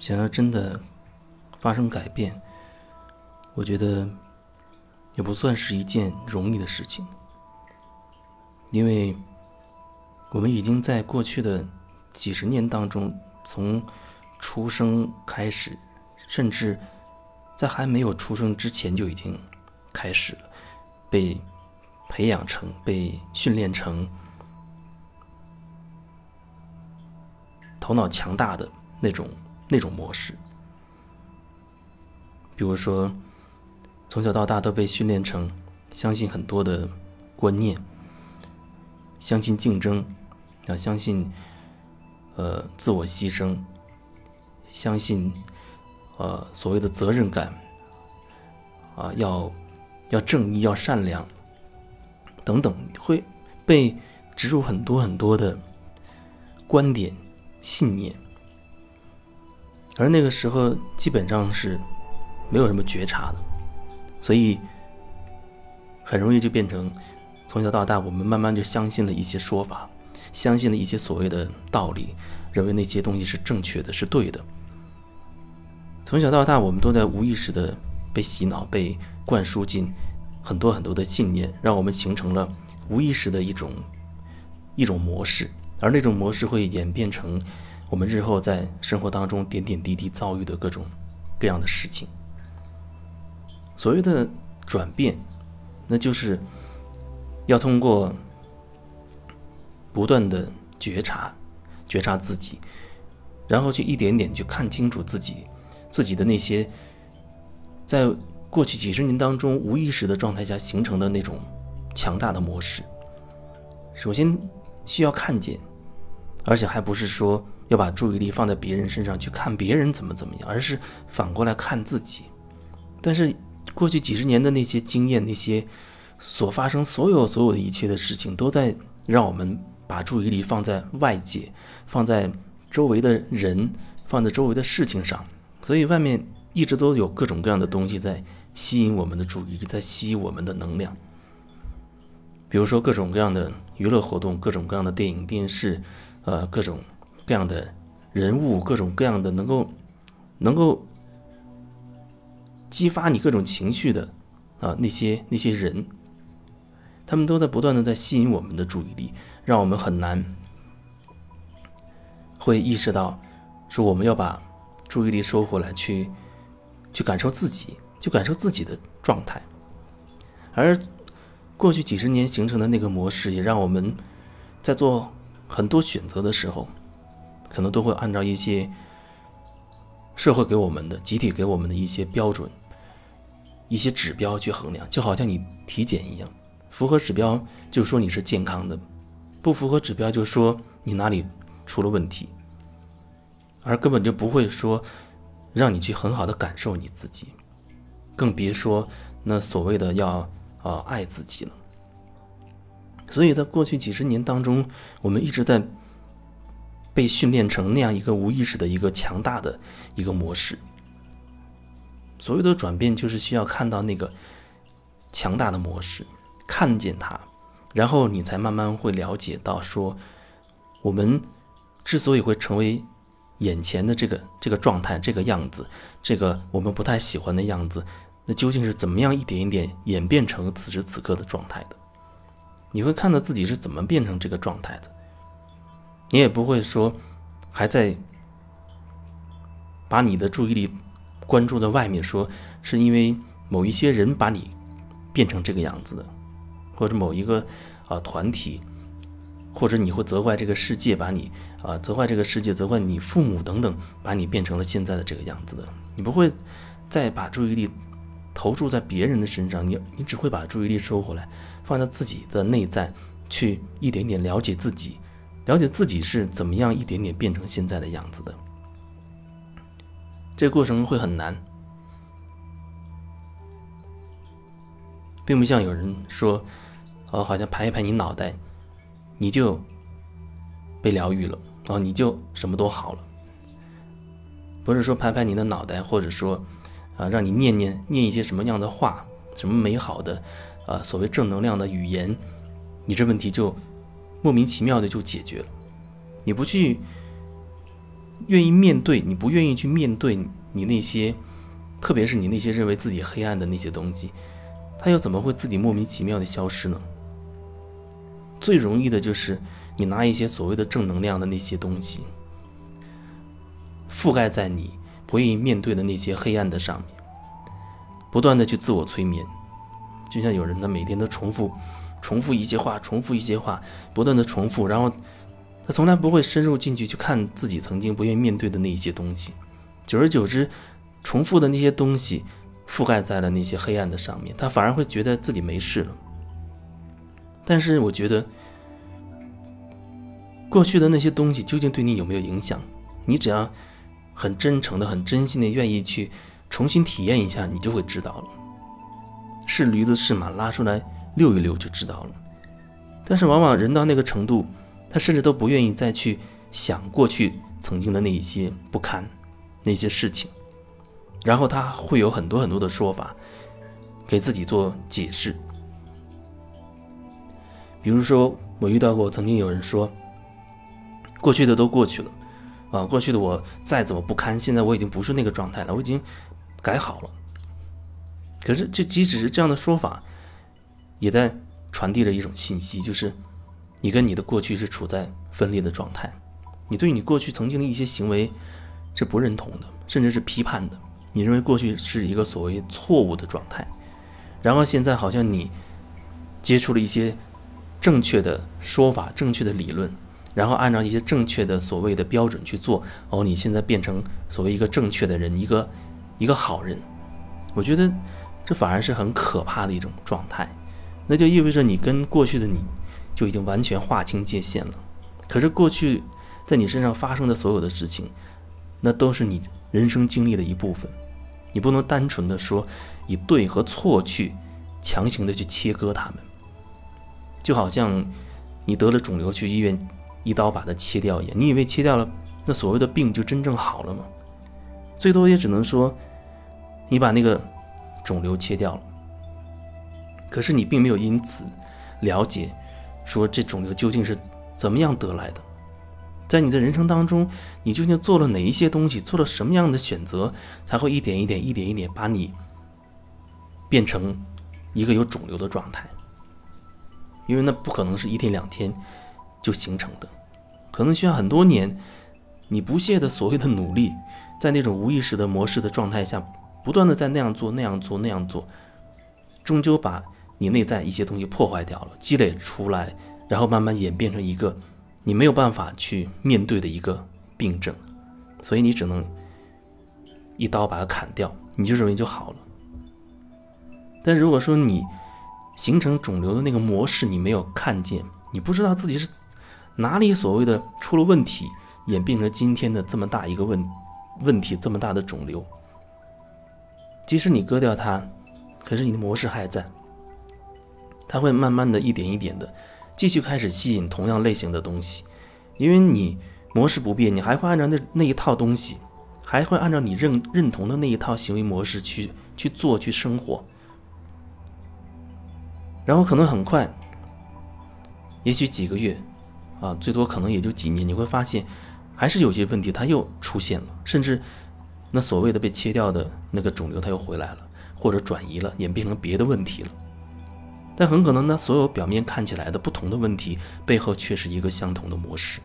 想要真的发生改变，我觉得也不算是一件容易的事情，因为我们已经在过去的几十年当中，从出生开始，甚至在还没有出生之前就已经开始了，被培养成、被训练成头脑强大的那种。那种模式，比如说，从小到大都被训练成相信很多的观念，相信竞争，啊，相信呃自我牺牲，相信呃所谓的责任感，啊，要要正义，要善良，等等，会被植入很多很多的观点、信念。而那个时候基本上是没有什么觉察的，所以很容易就变成从小到大，我们慢慢就相信了一些说法，相信了一些所谓的道理，认为那些东西是正确的，是对的。从小到大，我们都在无意识的被洗脑、被灌输进很多很多的信念，让我们形成了无意识的一种一种模式，而那种模式会演变成。我们日后在生活当中点点滴滴遭遇的各种各样的事情，所谓的转变，那就是要通过不断的觉察、觉察自己，然后去一点点去看清楚自己自己的那些在过去几十年当中无意识的状态下形成的那种强大的模式。首先需要看见，而且还不是说。要把注意力放在别人身上去看别人怎么怎么样，而是反过来看自己。但是过去几十年的那些经验，那些所发生所有所有的一切的事情，都在让我们把注意力放在外界，放在周围的人，放在周围的事情上。所以外面一直都有各种各样的东西在吸引我们的注意力，在吸引我们的能量。比如说各种各样的娱乐活动，各种各样的电影、电视，呃，各种。这样的人物，各种各样的能够能够激发你各种情绪的啊，那些那些人，他们都在不断的在吸引我们的注意力，让我们很难会意识到说我们要把注意力收回来，去去感受自己，去感受自己的状态。而过去几十年形成的那个模式，也让我们在做很多选择的时候。可能都会按照一些社会给我们的、集体给我们的一些标准、一些指标去衡量，就好像你体检一样，符合指标就说你是健康的，不符合指标就说你哪里出了问题，而根本就不会说让你去很好的感受你自己，更别说那所谓的要啊爱自己了。所以在过去几十年当中，我们一直在。被训练成那样一个无意识的一个强大的一个模式。所有的转变就是需要看到那个强大的模式，看见它，然后你才慢慢会了解到说，我们之所以会成为眼前的这个这个状态、这个样子、这个我们不太喜欢的样子，那究竟是怎么样一点一点演变成此时此刻的状态的？你会看到自己是怎么变成这个状态的。你也不会说，还在把你的注意力关注在外面，说是因为某一些人把你变成这个样子的，或者某一个啊团体，或者你会责怪这个世界，把你啊责怪这个世界，责怪你父母等等，把你变成了现在的这个样子的。你不会再把注意力投注在别人的身上，你你只会把注意力收回来，放在自己的内在，去一点点了解自己。了解自己是怎么样一点点变成现在的样子的，这个过程会很难，并不像有人说，哦，好像拍一拍你脑袋，你就被疗愈了，哦，你就什么都好了。不是说拍拍你的脑袋，或者说啊，让你念念念一些什么样的话，什么美好的啊，所谓正能量的语言，你这问题就。莫名其妙的就解决了，你不去愿意面对，你不愿意去面对你那些，特别是你那些认为自己黑暗的那些东西，它又怎么会自己莫名其妙的消失呢？最容易的就是你拿一些所谓的正能量的那些东西，覆盖在你不愿意面对的那些黑暗的上面，不断的去自我催眠，就像有人他每天都重复，重复一些话，重复一些话，不断的重复，然后他从来不会深入进去去看自己曾经不愿意面对的那一些东西，久而久之，重复的那些东西覆盖在了那些黑暗的上面，他反而会觉得自己没事了。但是我觉得，过去的那些东西究竟对你有没有影响？你只要很真诚的、很真心的愿意去重新体验一下，你就会知道了。是驴子是马，拉出来溜一溜就知道了。但是往往人到那个程度，他甚至都不愿意再去想过去曾经的那一些不堪那些事情，然后他会有很多很多的说法，给自己做解释。比如说，我遇到过曾经有人说，过去的都过去了，啊，过去的我再怎么不堪，现在我已经不是那个状态了，我已经改好了。可是，就即使是这样的说法，也在传递着一种信息，就是你跟你的过去是处在分裂的状态，你对你过去曾经的一些行为是不认同的，甚至是批判的，你认为过去是一个所谓错误的状态，然后现在好像你接触了一些。正确的说法，正确的理论，然后按照一些正确的所谓的标准去做。哦，你现在变成所谓一个正确的人，一个一个好人。我觉得这反而是很可怕的一种状态。那就意味着你跟过去的你就已经完全划清界限了。可是过去在你身上发生的所有的事情，那都是你人生经历的一部分。你不能单纯的说以对和错去强行的去切割他们。就好像你得了肿瘤去医院一刀把它切掉一样，你以为切掉了，那所谓的病就真正好了吗？最多也只能说你把那个肿瘤切掉了，可是你并没有因此了解说这肿瘤究竟是怎么样得来的，在你的人生当中，你究竟做了哪一些东西，做了什么样的选择，才会一点一点、一点一点把你变成一个有肿瘤的状态？因为那不可能是一天两天就形成的，可能需要很多年，你不懈的所谓的努力，在那种无意识的模式的状态下，不断的在那样做、那样做、那样做，终究把你内在一些东西破坏掉了，积累出来，然后慢慢演变成一个你没有办法去面对的一个病症，所以你只能一刀把它砍掉，你就认为就好了。但如果说你，形成肿瘤的那个模式，你没有看见，你不知道自己是哪里所谓的出了问题，演变成今天的这么大一个问问题，这么大的肿瘤。即使你割掉它，可是你的模式还在，它会慢慢的一点一点的继续开始吸引同样类型的东西，因为你模式不变，你还会按照那那一套东西，还会按照你认认同的那一套行为模式去去做去生活。然后可能很快，也许几个月，啊，最多可能也就几年，你会发现，还是有些问题它又出现了，甚至那所谓的被切掉的那个肿瘤它又回来了，或者转移了，演变成别的问题了。但很可能呢，所有表面看起来的不同的问题背后却是一个相同的模式。